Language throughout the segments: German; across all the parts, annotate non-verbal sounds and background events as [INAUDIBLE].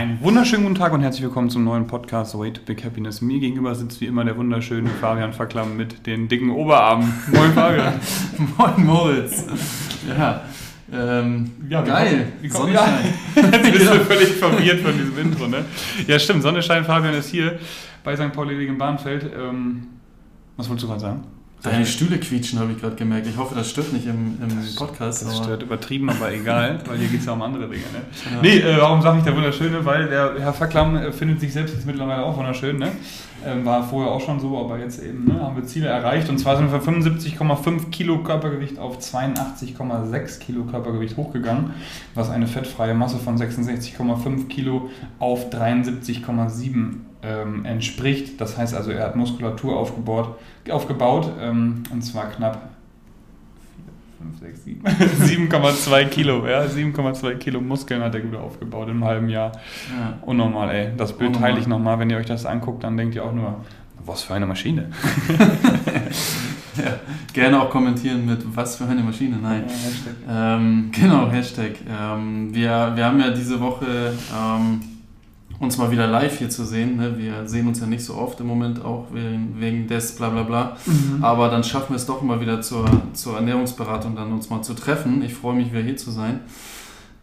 Einen wunderschönen guten Tag und herzlich willkommen zum neuen Podcast Way to Big Happiness. Mir gegenüber sitzt wie immer der wunderschöne Fabian Verklamm mit den dicken Oberarmen. [LAUGHS] Moin Fabian. [LAUGHS] Moin Moritz. Ja, ähm, ja geil. Wie kommt, wie kommt, ja. Jetzt bist du völlig verwirrt von diesem Intro, ne? Ja, stimmt. Sonnenschein Fabian ist hier bei St. Pauli gegen Bahnfeld. Ähm, was wolltest du gerade sagen? Deine Stühle quietschen, habe ich gerade gemerkt. Ich hoffe, das stört nicht im, im Podcast. Das stört übertrieben, aber egal, weil hier geht es ja um andere Dinge. Ne? Ja. Nee, äh, warum sage ich der Wunderschöne? Weil der Herr Verklamm äh, findet sich selbst jetzt mittlerweile auch wunderschön. Ne? Ähm, war vorher auch schon so, aber jetzt eben ne, haben wir Ziele erreicht. Und zwar sind wir von 75,5 Kilo Körpergewicht auf 82,6 Kilo Körpergewicht hochgegangen, was eine fettfreie Masse von 66,5 Kilo auf 73,7 ähm, entspricht. Das heißt also, er hat Muskulatur aufgebaut, aufgebaut ähm, und zwar knapp 7,2 [LAUGHS] Kilo, ja, 7,2 Kilo Muskeln hat er gut aufgebaut im halben Jahr. Ja. Unnormal, ey. Das Bild Unnormal. teile ich nochmal, wenn ihr euch das anguckt, dann denkt ihr auch nur, was für eine Maschine. [LAUGHS] ja, gerne auch kommentieren mit was für eine Maschine, nein. Ja, Hashtag. Ähm, genau, Hashtag. Ähm, wir, wir haben ja diese Woche ähm, uns mal wieder live hier zu sehen. Ne? Wir sehen uns ja nicht so oft im Moment auch wegen, wegen des bla bla bla. Mhm. Aber dann schaffen wir es doch mal wieder zur, zur Ernährungsberatung, dann uns mal zu treffen. Ich freue mich wieder hier zu sein.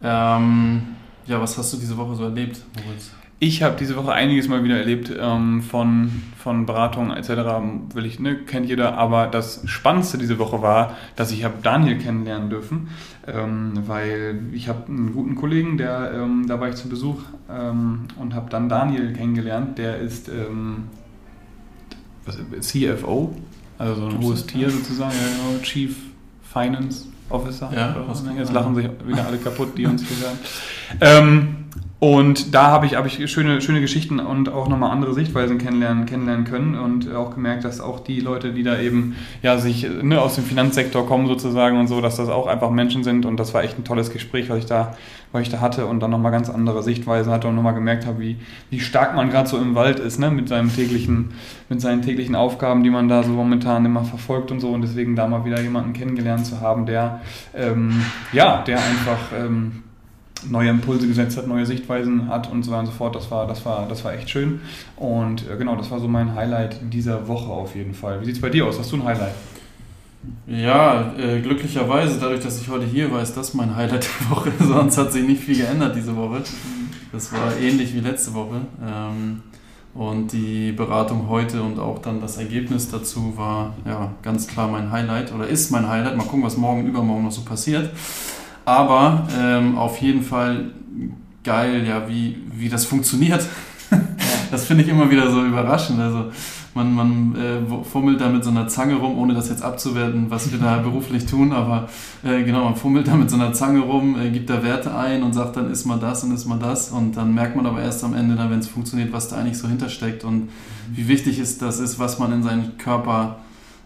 Ähm, ja, was hast du diese Woche so erlebt, Moritz? Ich habe diese Woche einiges mal wieder erlebt ähm, von, von Beratungen etc. Will ich, ne, kennt jeder. Aber das Spannendste diese Woche war, dass ich habe Daniel kennenlernen dürfen, ähm, weil ich habe einen guten Kollegen, der ähm, da war ich zu Besuch ähm, und habe dann Daniel kennengelernt. Der ist ähm, CFO, also so ein hohes Tier sozusagen, ja, genau, Chief Finance Officer. Ja, Jetzt lachen sich wieder alle kaputt, die uns hier hören. Und da habe ich, hab ich schöne, schöne Geschichten und auch nochmal andere Sichtweisen kennenlernen, kennenlernen können und auch gemerkt, dass auch die Leute, die da eben ja, sich ne, aus dem Finanzsektor kommen sozusagen und so, dass das auch einfach Menschen sind und das war echt ein tolles Gespräch, was ich da, was ich da hatte und dann nochmal ganz andere Sichtweisen hatte und nochmal gemerkt habe, wie, wie stark man gerade so im Wald ist, ne, mit, seinem täglichen, mit seinen täglichen Aufgaben, die man da so momentan immer verfolgt und so und deswegen da mal wieder jemanden kennengelernt zu haben, der, ähm, ja, der einfach... Ähm, neue Impulse gesetzt hat, neue Sichtweisen hat und so weiter und so fort. Das war, das war, das war echt schön. Und äh, genau, das war so mein Highlight dieser Woche auf jeden Fall. Wie sieht es bei dir aus? Hast du ein Highlight? Ja, äh, glücklicherweise, dadurch, dass ich heute hier war, ist das mein Highlight der Woche. [LAUGHS] Sonst hat sich nicht viel geändert diese Woche. Das war ähnlich wie letzte Woche. Ähm, und die Beratung heute und auch dann das Ergebnis dazu war ja ganz klar mein Highlight oder ist mein Highlight. Mal gucken, was morgen übermorgen noch so passiert. Aber ähm, auf jeden Fall geil, ja, wie, wie das funktioniert. [LAUGHS] das finde ich immer wieder so überraschend. Also man, man äh, fummelt da mit so einer Zange rum, ohne das jetzt abzuwerten, was wir da beruflich tun, aber äh, genau, man fummelt da mit so einer Zange rum, äh, gibt da Werte ein und sagt dann, ist mal das und ist mal das. Und dann merkt man aber erst am Ende, dann, wenn es funktioniert, was da eigentlich so hintersteckt und wie wichtig ist das ist, was man in seinen Körper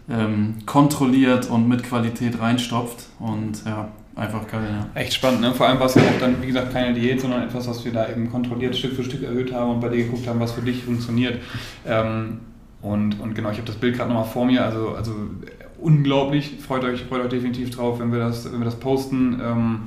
ähm, kontrolliert und mit Qualität reinstopft. Und ja, Einfach geil, ja. Echt spannend, ne? Vor allem war es ja auch dann, wie gesagt, keine Diät, sondern etwas, was wir da eben kontrolliert Stück für Stück erhöht haben und bei dir geguckt haben, was für dich funktioniert. Ähm, und, und genau, ich habe das Bild gerade nochmal vor mir, also, also unglaublich. Freut euch, freut euch definitiv drauf, wenn wir das, wenn wir das posten. Ähm,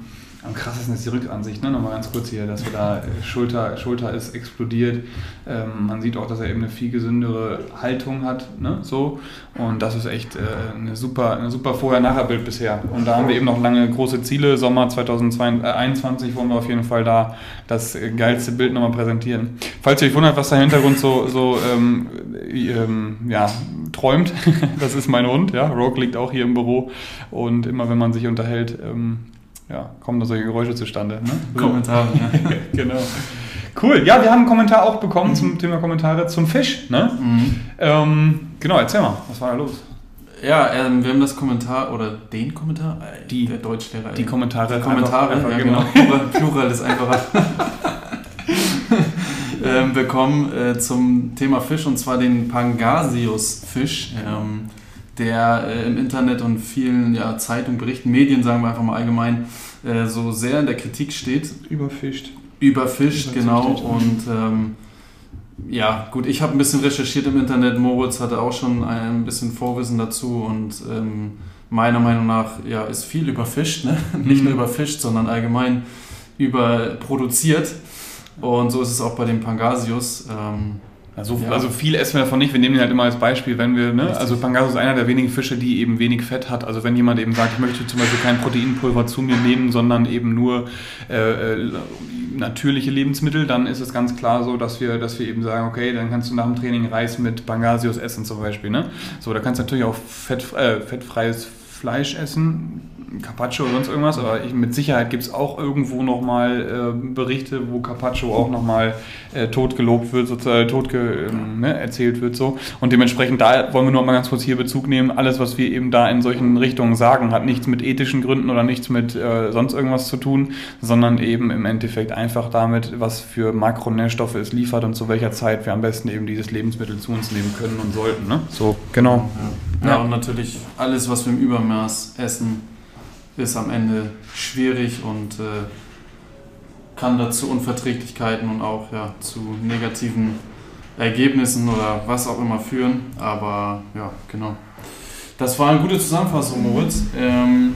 am krassesten ist die Rückansicht, ne? Nochmal ganz kurz hier, dass wir da äh, Schulter, Schulter ist explodiert. Ähm, man sieht auch, dass er eben eine viel gesündere Haltung hat, ne? So. Und das ist echt äh, eine super, eine super Vorher-Nachher-Bild bisher. Und da haben wir eben noch lange große Ziele. Sommer 2021 wollen wir auf jeden Fall da das geilste Bild nochmal präsentieren. Falls ihr euch wundert, was da im Hintergrund so, so ähm, ähm, ja, träumt, [LAUGHS] das ist mein Hund, ja. Rogue liegt auch hier im Büro und immer wenn man sich unterhält, ähm, ja, kommen da solche Geräusche zustande. Ne? Kommentare, [LAUGHS] ja. genau. Cool. Ja, wir haben einen Kommentar auch bekommen mhm. zum Thema Kommentare zum Fisch. Ne? Mhm. Ähm, genau, erzähl mal, was war da los? Ja, ähm, wir haben das Kommentar oder den Kommentar? Äh, die, der Deutschlehrer. Die Kommentare. Die Kommentare, einfach, einfach, ja, genau. genau. Plural ist einfacher. [LAUGHS] ähm, bekommen äh, zum Thema Fisch und zwar den Pangasius-Fisch. Ähm, der äh, im Internet und vielen ja, Zeitungen, Berichten, Medien, sagen wir einfach mal allgemein, äh, so sehr in der Kritik steht. Überfischt. Überfischt, genau. Und ähm, ja, gut, ich habe ein bisschen recherchiert im Internet. Moritz hatte auch schon ein bisschen Vorwissen dazu und ähm, meiner Meinung nach ja, ist viel überfischt. Ne? [LAUGHS] Nicht nur mhm. überfischt, sondern allgemein überproduziert. Und so ist es auch bei den Pangasius. Ähm, also, ja. also viel essen wir davon nicht. Wir nehmen den halt immer als Beispiel, wenn wir, ne? Also Pangasius ist einer der wenigen Fische, die eben wenig Fett hat. Also wenn jemand eben sagt, ich möchte zum Beispiel kein Proteinpulver zu mir nehmen, sondern eben nur äh, äh, natürliche Lebensmittel, dann ist es ganz klar so, dass wir, dass wir eben sagen, okay, dann kannst du nach dem Training Reis mit Pangasius essen zum Beispiel. Ne? So, da kannst du natürlich auch fett, äh, fettfreies Fleisch essen Carpaccio oder sonst irgendwas, aber ich, mit Sicherheit gibt es auch irgendwo nochmal äh, Berichte, wo Carpaccio auch nochmal äh, tot gelobt wird, sozusagen tot ge, ähm, ne, erzählt wird so. Und dementsprechend da wollen wir nur mal ganz kurz hier Bezug nehmen. Alles, was wir eben da in solchen Richtungen sagen, hat nichts mit ethischen Gründen oder nichts mit äh, sonst irgendwas zu tun, sondern eben im Endeffekt einfach damit, was für Makronährstoffe es liefert und zu welcher Zeit wir am besten eben dieses Lebensmittel zu uns nehmen können und sollten. Ne? So, genau. Ja. ja, und natürlich alles, was wir im Übermaß essen, ist am Ende schwierig und äh, kann dazu Unverträglichkeiten und auch ja, zu negativen Ergebnissen oder was auch immer führen. Aber ja, genau. Das war eine gute Zusammenfassung, Moritz. Ähm,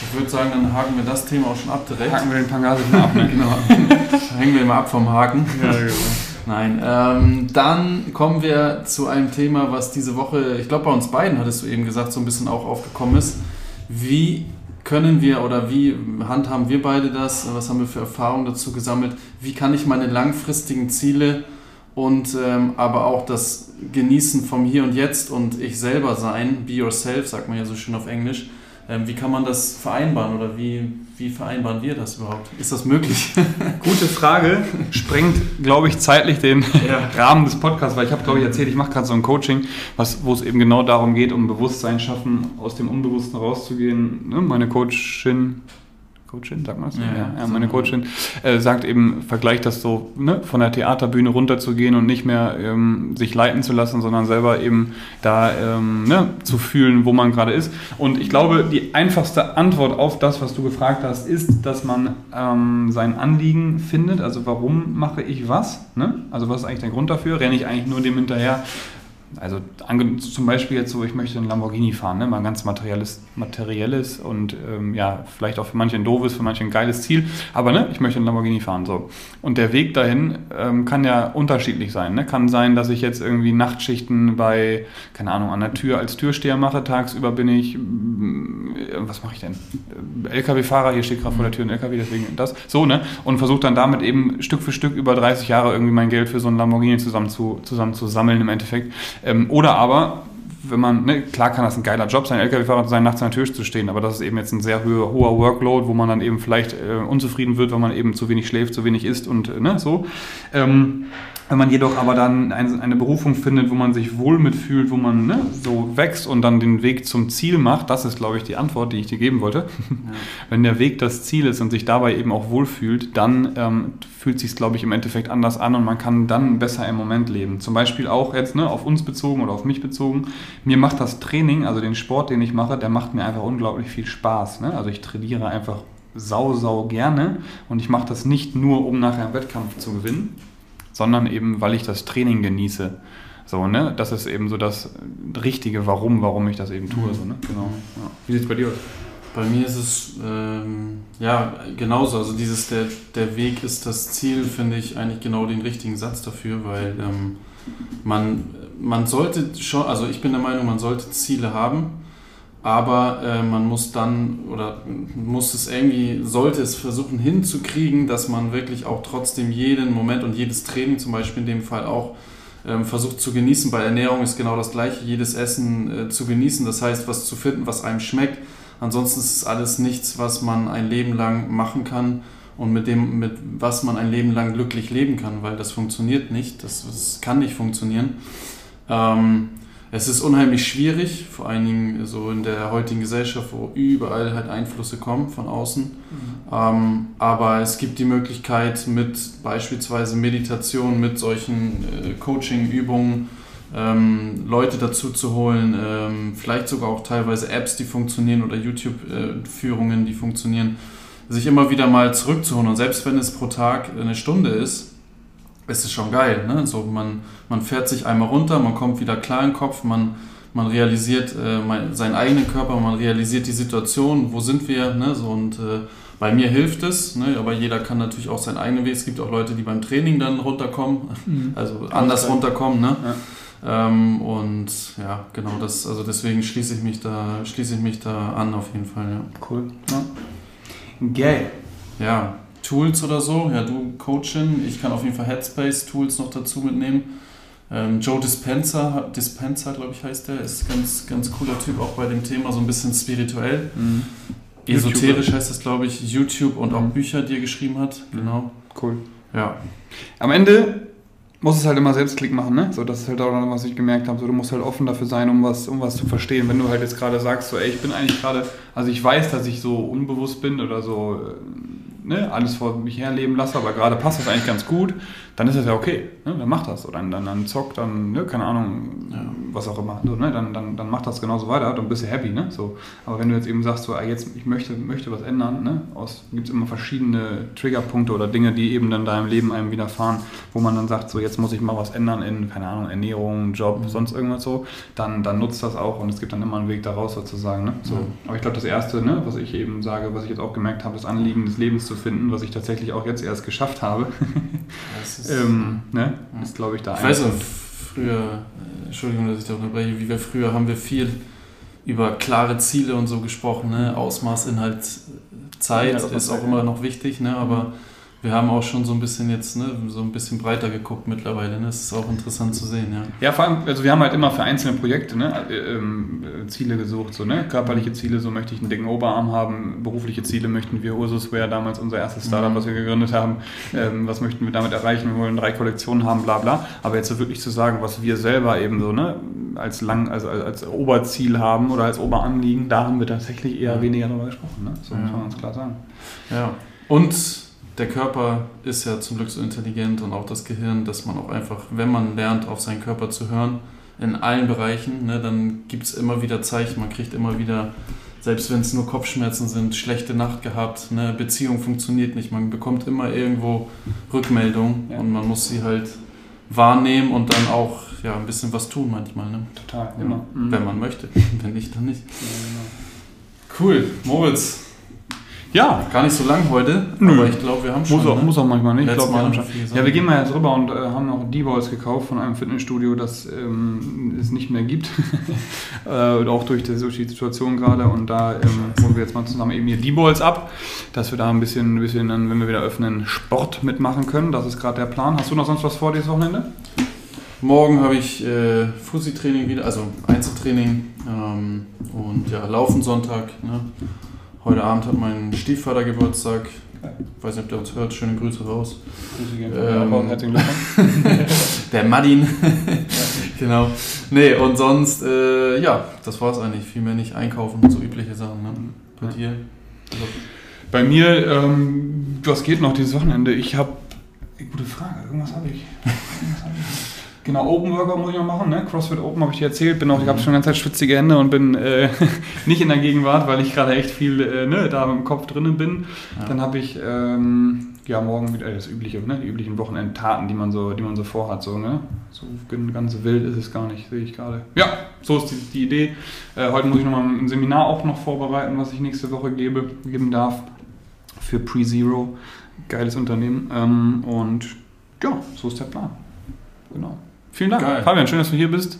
ich würde sagen, dann haken wir das Thema auch schon ab direkt. Haken wir den Pangasius mal ab, ne? [LAUGHS] genau. [LAUGHS] Hängen wir mal ab vom Haken. Ja, genau. [LAUGHS] Nein, ähm, dann kommen wir zu einem Thema, was diese Woche, ich glaube bei uns beiden, hattest du eben gesagt, so ein bisschen auch aufgekommen ist. Wie können wir oder wie handhaben wir beide das? Was haben wir für Erfahrungen dazu gesammelt? Wie kann ich meine langfristigen Ziele und ähm, aber auch das Genießen vom Hier und Jetzt und ich selber sein, be yourself, sagt man ja so schön auf Englisch, wie kann man das vereinbaren oder wie, wie vereinbaren wir das überhaupt? Ist das möglich? [LAUGHS] Gute Frage. Sprengt, glaube ich, zeitlich den ja. [LAUGHS] Rahmen des Podcasts, weil ich habe, glaube ich, erzählt, ich mache gerade so ein Coaching, was, wo es eben genau darum geht, um Bewusstsein schaffen, aus dem Unbewussten rauszugehen. Ne? Meine Coachin Coachin, sagt man das? Ja, ja, ja meine Coachin äh, sagt eben, vergleicht das so, ne, von der Theaterbühne runterzugehen und nicht mehr ähm, sich leiten zu lassen, sondern selber eben da ähm, ne, zu fühlen, wo man gerade ist. Und ich glaube, die einfachste Antwort auf das, was du gefragt hast, ist, dass man ähm, sein Anliegen findet. Also warum mache ich was? Ne? Also was ist eigentlich der Grund dafür? Renne ich eigentlich nur dem hinterher, also zum Beispiel jetzt so, ich möchte einen Lamborghini fahren, ne? mal ganz materielles, materielles und ähm, ja, vielleicht auch für manche ein doofes, für manche ein geiles Ziel, aber ne, ich möchte einen Lamborghini fahren. So. Und der Weg dahin ähm, kann ja unterschiedlich sein. Ne? Kann sein, dass ich jetzt irgendwie Nachtschichten bei, keine Ahnung, an der Tür als Türsteher mache, tagsüber bin ich, äh, was mache ich denn? LKW-Fahrer, hier steht gerade vor der Tür ein LKW, deswegen das, so, ne? Und versuche dann damit eben Stück für Stück über 30 Jahre irgendwie mein Geld für so einen Lamborghini zusammen zu, zusammen zu sammeln im Endeffekt. Ähm, oder aber, wenn man, ne, klar kann das ein geiler Job sein, LKW-Fahrer zu sein, nachts an der Tür zu stehen, aber das ist eben jetzt ein sehr hoher, Workload, wo man dann eben vielleicht äh, unzufrieden wird, weil man eben zu wenig schläft, zu wenig isst und ne, so. Ähm, wenn man jedoch aber dann eine, Berufung findet, wo man sich wohl mitfühlt, wo man ne, so wächst und dann den Weg zum Ziel macht, das ist, glaube ich, die Antwort, die ich dir geben wollte. Ja. [LAUGHS] Wenn der Weg das Ziel ist und sich dabei eben auch wohlfühlt, dann ähm, fühlt sich glaube ich, im Endeffekt anders an und man kann dann besser im Moment leben. Zum Beispiel auch jetzt ne, auf uns bezogen oder auf mich bezogen. Mir macht das Training, also den Sport, den ich mache, der macht mir einfach unglaublich viel Spaß. Ne? Also ich trainiere einfach sau, sau gerne und ich mache das nicht nur, um nachher einen Wettkampf zu gewinnen, sondern eben, weil ich das Training genieße. So, ne? Das ist eben so das richtige Warum, warum ich das eben tue. So, ne? genau. Ja. Wie sieht es bei dir aus? Bei mir ist es ähm, ja genauso. Also dieses der, der Weg ist das Ziel, finde ich eigentlich genau den richtigen Satz dafür, weil ähm, man, man sollte schon, also ich bin der Meinung, man sollte Ziele haben, aber äh, man muss dann oder muss es irgendwie, sollte es versuchen hinzukriegen, dass man wirklich auch trotzdem jeden Moment und jedes Training zum Beispiel in dem Fall auch ähm, versucht zu genießen. Bei Ernährung ist genau das gleiche, jedes Essen äh, zu genießen, das heißt, was zu finden, was einem schmeckt. Ansonsten ist es alles nichts, was man ein Leben lang machen kann und mit dem, mit was man ein Leben lang glücklich leben kann, weil das funktioniert nicht, das, das kann nicht funktionieren. Ähm, es ist unheimlich schwierig, vor allen Dingen so in der heutigen Gesellschaft, wo überall halt Einflüsse kommen von außen. Mhm. Ähm, aber es gibt die Möglichkeit mit beispielsweise Meditation, mit solchen äh, Coaching-Übungen, ähm, Leute dazu zu holen, ähm, vielleicht sogar auch teilweise Apps, die funktionieren oder YouTube-Führungen, äh, die funktionieren, sich immer wieder mal zurückzuholen. Und selbst wenn es pro Tag eine Stunde ist, ist es schon geil. Ne? So, man, man fährt sich einmal runter, man kommt wieder klar im Kopf, man, man realisiert äh, mein, seinen eigenen Körper, man realisiert die Situation, wo sind wir, ne? so, und äh, bei mir hilft es, ne, aber jeder kann natürlich auch seinen eigenen Weg. Es gibt auch Leute, die beim Training dann runterkommen, mhm. [LAUGHS] also anders runterkommen. Ne? Ja. Ähm, und ja, genau das, also deswegen schließe ich mich da, schließe ich mich da an auf jeden Fall. Ja. Cool. Ja. Geil. Ja, Tools oder so, ja, du Coachin, ich kann auf jeden Fall Headspace-Tools noch dazu mitnehmen. Ähm, Joe Dispenza, Dispenza, glaube ich, heißt der, ist ganz, ganz cooler Typ, auch bei dem Thema so ein bisschen spirituell. Mhm. Esoterisch YouTube. heißt das, glaube ich, YouTube und auch mhm. Bücher, die er geschrieben hat. Genau. Cool. Ja. Am Ende muss es halt immer selbst Klick machen, ne? So, das ist halt auch noch, was ich gemerkt habe. So, du musst halt offen dafür sein, um was, um was zu verstehen. Wenn du halt jetzt gerade sagst, so, ey, ich bin eigentlich gerade, also ich weiß, dass ich so unbewusst bin oder so, äh, ne, alles vor mich herleben lasse, aber gerade passt das eigentlich ganz gut dann ist das ja okay. Ne? Dann macht das. Oder dann, dann, dann zockt, dann, ne? keine Ahnung, ja. was auch immer. So, ne? dann, dann, dann macht das genauso weiter, dann bist du happy. Ne? So. Aber wenn du jetzt eben sagst, so, ah, jetzt, ich möchte, möchte was ändern, ne? gibt es immer verschiedene Triggerpunkte oder Dinge, die eben dann deinem Leben einem widerfahren, wo man dann sagt, so jetzt muss ich mal was ändern in, keine Ahnung, Ernährung, Job, mhm. sonst irgendwas so, dann, dann nutzt das auch und es gibt dann immer einen Weg daraus sozusagen. Ne? So. Mhm. Aber ich glaube, das Erste, ne, was ich eben sage, was ich jetzt auch gemerkt habe, das Anliegen des Lebens zu finden, was ich tatsächlich auch jetzt erst geschafft habe. Das [LAUGHS] ist ähm, ne? ist, glaube ich, da Ich weiß noch, früher, äh, Entschuldigung, dass ich da unterbreche, wie wir früher haben wir viel über klare Ziele und so gesprochen, ne? Ausmaß, Inhalt, Zeit ja, ist auch immer noch wichtig, ne? aber mhm wir haben auch schon so ein bisschen jetzt, ne, so ein bisschen breiter geguckt mittlerweile. Ne? Das ist auch interessant zu sehen, ja. Ja, vor allem, also wir haben halt immer für einzelne Projekte ne, ähm, Ziele gesucht, so, ne? Körperliche Ziele, so möchte ich einen dicken Oberarm haben, berufliche Ziele möchten wir, Ursus wäre damals unser erstes Startup, mhm. was wir gegründet haben. Ähm, was möchten wir damit erreichen? Wir wollen drei Kollektionen haben, bla bla. Aber jetzt so wirklich zu sagen, was wir selber eben so, ne, als lang, also als, als Oberziel haben oder als Oberanliegen, da haben wir tatsächlich eher weniger darüber gesprochen. Ne? So ja. muss man ganz klar sagen. Ja. Und der Körper ist ja zum Glück so intelligent und auch das Gehirn, dass man auch einfach, wenn man lernt, auf seinen Körper zu hören, in allen Bereichen, ne, dann gibt es immer wieder Zeichen, man kriegt immer wieder, selbst wenn es nur Kopfschmerzen sind, schlechte Nacht gehabt, ne, Beziehung funktioniert nicht, man bekommt immer irgendwo Rückmeldung ja. und man muss sie halt wahrnehmen und dann auch ja, ein bisschen was tun manchmal. Ne? Total, immer. Ja, wenn man möchte, [LAUGHS] wenn nicht, dann nicht. Ja, genau. Cool, Moritz, ja. Gar nicht so lang heute, Nö. aber ich glaube, wir haben schon. Muss auch, ne? muss auch manchmal nicht. Ich glaub, wir haben schon. Ja, wir gehen mal jetzt rüber und äh, haben noch D-Balls gekauft von einem Fitnessstudio, das ähm, es nicht mehr gibt. [LAUGHS] äh, auch durch die Situation gerade. Und da ähm, holen wir jetzt mal zusammen eben hier D-Balls ab, dass wir da ein bisschen, ein bisschen dann, wenn wir wieder öffnen, Sport mitmachen können. Das ist gerade der Plan. Hast du noch sonst was vor dieses Wochenende? Morgen habe ich äh, Fussi-Training wieder, also Einzeltraining ähm, und ja, Laufen Sonntag. Ne? Heute Abend hat mein Stiefvater Geburtstag. Ich weiß nicht, ob der uns hört. Schöne Grüße raus. Grüße gehen ähm, herzlichen [LAUGHS] Der Madin. [LAUGHS] genau. Nee, und sonst, äh, ja, das war es eigentlich. Viel mehr nicht einkaufen, so übliche Sachen. Ne? Bei ja. dir? Also. Bei mir, ähm, was geht noch dieses Wochenende? Ich habe. Gute Frage, irgendwas habe ich. Irgendwas hab ich. [LAUGHS] Genau, Open Workout muss ich noch machen, ne? CrossFit Open habe ich dir erzählt. Bin auch, ich habe schon ganz Zeit schwitzige Hände und bin äh, [LAUGHS] nicht in der Gegenwart, weil ich gerade echt viel äh, ne, da im Kopf drinnen bin. Ja. Dann habe ich ähm, ja morgen wieder das übliche, ne? Die üblichen Wochenendtaten, die man so, die man so vorhat, so, ne? So ganz wild ist es gar nicht, sehe ich gerade. Ja, so ist die, die Idee. Äh, heute muss ich nochmal ein Seminar auch noch vorbereiten, was ich nächste Woche gebe, geben darf für Pre-Zero. Geiles Unternehmen. Ähm, und ja, so ist der Plan. Genau. Vielen Dank. Geil. Fabian, schön, dass du hier bist.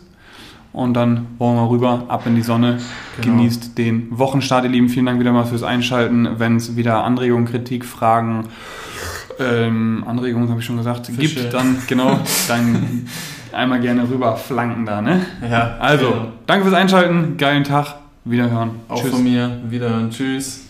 Und dann wollen wir rüber, ab in die Sonne. Genau. Genießt den Wochenstart, ihr Lieben. Vielen Dank wieder mal fürs Einschalten. Wenn es wieder Anregungen, Kritik, Fragen, ähm, Anregungen, habe ich schon gesagt, Fische. gibt, dann genau, dann [LAUGHS] einmal gerne rüber flanken da. Ne? Ja, also, genau. danke fürs Einschalten. Geilen Tag. Wiederhören. Auch Tschüss. von mir. Wiederhören. Tschüss.